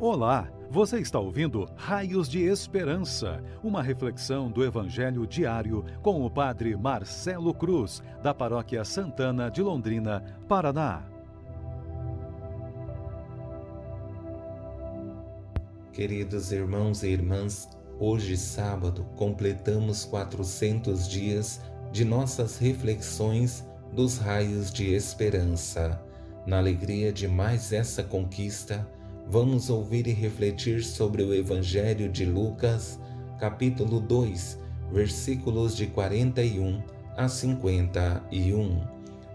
Olá, você está ouvindo Raios de Esperança, uma reflexão do Evangelho diário com o Padre Marcelo Cruz, da Paróquia Santana de Londrina, Paraná. Queridos irmãos e irmãs, hoje, sábado, completamos 400 dias de nossas reflexões dos Raios de Esperança. Na alegria de mais essa conquista, vamos ouvir e refletir sobre o Evangelho de Lucas, capítulo 2, versículos de 41 a 51.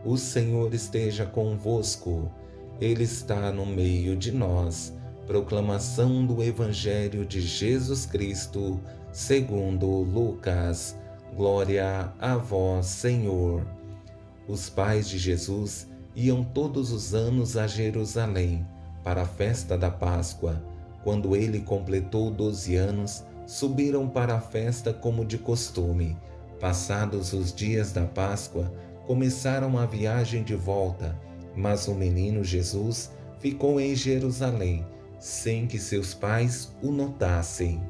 O Senhor esteja convosco, Ele está no meio de nós. Proclamação do Evangelho de Jesus Cristo, segundo Lucas. Glória a vós, Senhor. Os pais de Jesus iam todos os anos a Jerusalém para a festa da Páscoa. Quando ele completou doze anos, subiram para a festa como de costume. Passados os dias da Páscoa, começaram a viagem de volta, mas o menino Jesus ficou em Jerusalém, sem que seus pais o notassem.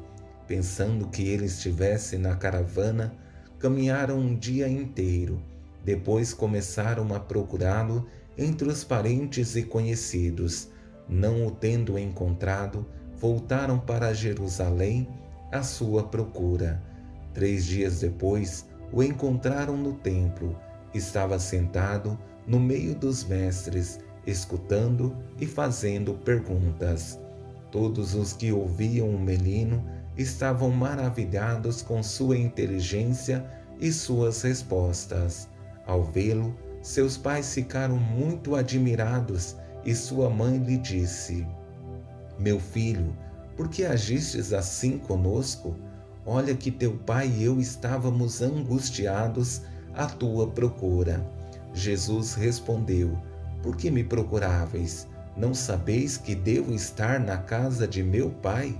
Pensando que ele estivesse na caravana, caminharam um dia inteiro. Depois começaram a procurá-lo entre os parentes e conhecidos não o tendo encontrado, voltaram para Jerusalém à sua procura. Três dias depois, o encontraram no templo. Estava sentado no meio dos mestres, escutando e fazendo perguntas. Todos os que ouviam o menino estavam maravilhados com sua inteligência e suas respostas. Ao vê-lo, seus pais ficaram muito admirados e sua mãe lhe disse: Meu filho, por que agistes assim conosco? Olha que teu pai e eu estávamos angustiados à tua procura. Jesus respondeu: Por que me procuráveis? Não sabeis que devo estar na casa de meu pai?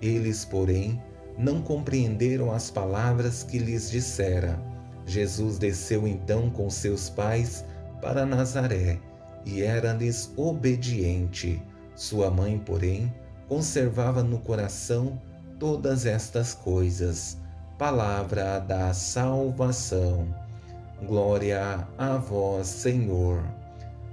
Eles, porém, não compreenderam as palavras que lhes dissera. Jesus desceu então com seus pais para Nazaré e era-lhes obediente. Sua mãe, porém, conservava no coração todas estas coisas. Palavra da salvação. Glória a vós, Senhor.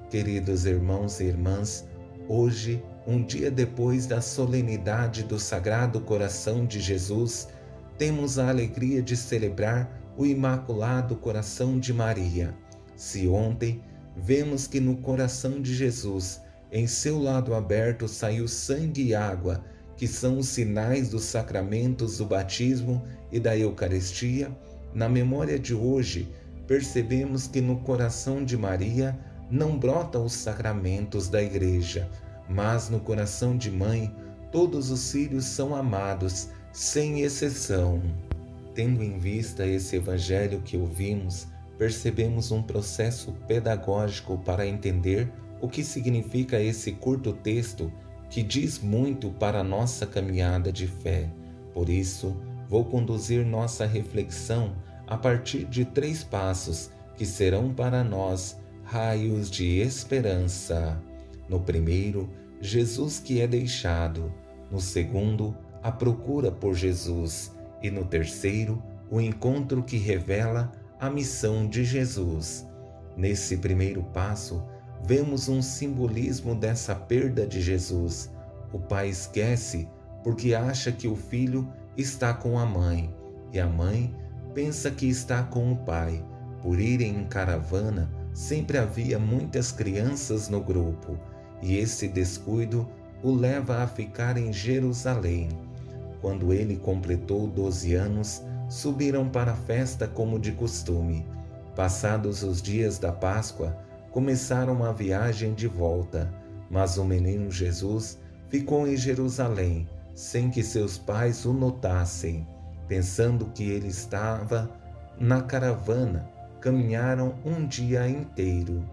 Queridos irmãos e irmãs, hoje, um dia depois da solenidade do Sagrado Coração de Jesus, temos a alegria de celebrar o Imaculado Coração de Maria. Se ontem vemos que no coração de Jesus, em seu lado aberto, saiu sangue e água, que são os sinais dos sacramentos do batismo e da Eucaristia, na memória de hoje, percebemos que no coração de Maria não brotam os sacramentos da Igreja, mas no coração de mãe todos os filhos são amados, sem exceção. Tendo em vista esse evangelho que ouvimos, percebemos um processo pedagógico para entender o que significa esse curto texto que diz muito para nossa caminhada de fé. Por isso, vou conduzir nossa reflexão a partir de três passos que serão para nós raios de esperança. No primeiro, Jesus que é deixado. No segundo, a procura por Jesus. E no terceiro, o encontro que revela a missão de Jesus. Nesse primeiro passo, vemos um simbolismo dessa perda de Jesus. O pai esquece porque acha que o filho está com a mãe e a mãe pensa que está com o pai. Por irem em caravana, sempre havia muitas crianças no grupo e esse descuido o leva a ficar em Jerusalém. Quando ele completou 12 anos, subiram para a festa como de costume. Passados os dias da Páscoa, começaram a viagem de volta, mas o menino Jesus ficou em Jerusalém, sem que seus pais o notassem. Pensando que ele estava na caravana, caminharam um dia inteiro.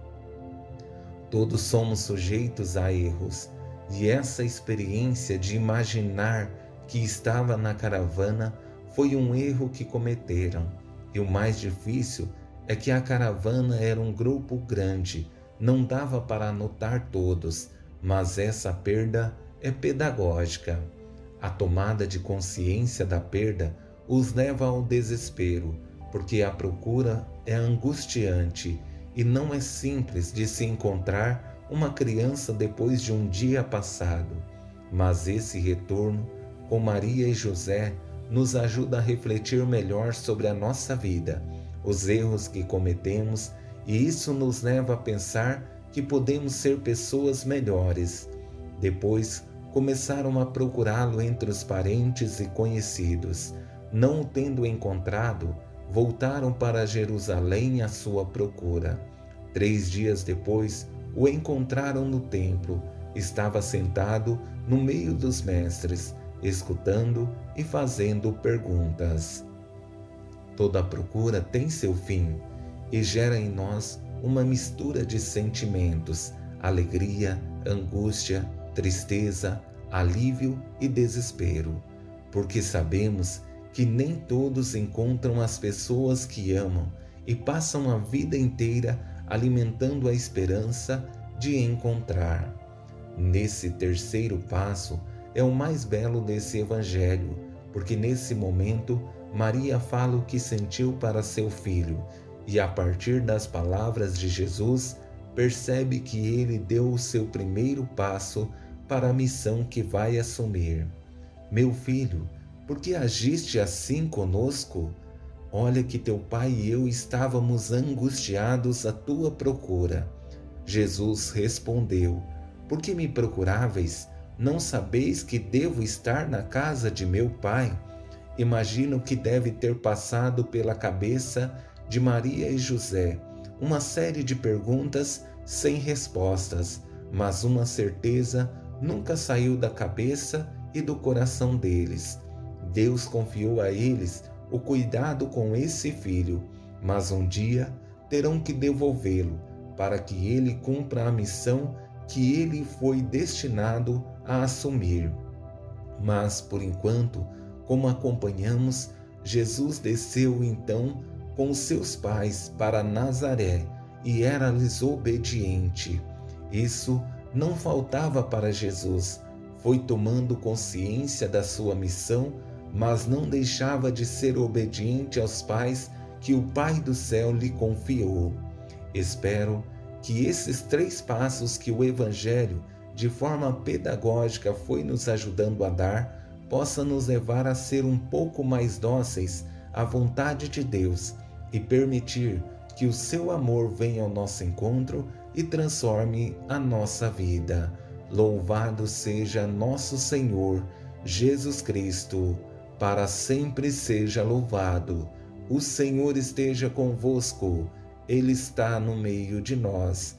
Todos somos sujeitos a erros, e essa experiência de imaginar que estava na caravana foi um erro que cometeram. E o mais difícil é que a caravana era um grupo grande, não dava para anotar todos, mas essa perda é pedagógica. A tomada de consciência da perda os leva ao desespero, porque a procura é angustiante e não é simples de se encontrar uma criança depois de um dia passado. Mas esse retorno, com Maria e José, nos ajuda a refletir melhor sobre a nossa vida, os erros que cometemos, e isso nos leva a pensar que podemos ser pessoas melhores. Depois, começaram a procurá-lo entre os parentes e conhecidos. Não o tendo encontrado, voltaram para Jerusalém à sua procura. Três dias depois, o encontraram no templo. Estava sentado no meio dos mestres, escutando e fazendo perguntas. Toda procura tem seu fim e gera em nós uma mistura de sentimentos: alegria, angústia, tristeza, alívio e desespero, porque sabemos que nem todos encontram as pessoas que amam e passam a vida inteira alimentando a esperança de encontrar. Nesse terceiro passo é o mais belo desse evangelho, porque nesse momento Maria fala o que sentiu para seu filho e, a partir das palavras de Jesus, percebe que ele deu o seu primeiro passo para a missão que vai assumir. Meu filho, por que agiste assim conosco? Olha que teu pai e eu estávamos angustiados à tua procura. Jesus respondeu: Por que me procuráveis? Não sabeis que devo estar na casa de meu pai? Imagino que deve ter passado pela cabeça de Maria e José uma série de perguntas sem respostas, mas uma certeza nunca saiu da cabeça e do coração deles. Deus confiou a eles o cuidado com esse filho, mas um dia terão que devolvê-lo para que ele cumpra a missão que ele foi destinado a assumir. Mas, por enquanto, como acompanhamos, Jesus desceu então com seus pais para Nazaré e era-lhes obediente. Isso não faltava para Jesus. Foi tomando consciência da sua missão mas não deixava de ser obediente aos pais que o Pai do céu lhe confiou. Espero que esses três passos que o Evangelho, de forma pedagógica, foi nos ajudando a dar, possa nos levar a ser um pouco mais dóceis à vontade de Deus e permitir que o seu amor venha ao nosso encontro e transforme a nossa vida. Louvado seja nosso Senhor Jesus Cristo para sempre seja louvado. O Senhor esteja convosco, Ele está no meio de nós.